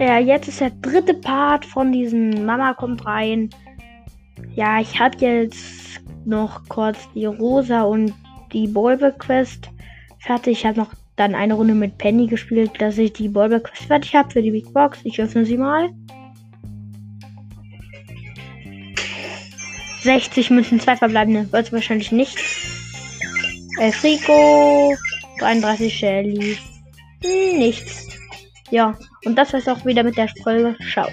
Ja, jetzt ist der dritte Part von diesem Mama kommt rein. Ja, ich habe jetzt noch kurz die Rosa und die Bulbe Quest fertig. Ich habe noch dann eine Runde mit Penny gespielt, dass ich die Bulbe Quest fertig habe für die Big Box. Ich öffne sie mal. 60 Münzen, zwei verbleibende. Wird wahrscheinlich nicht. Elf Rico, 33 Shelly. Hm, nichts. Ja, und das war's auch wieder mit der Folge. Ciao.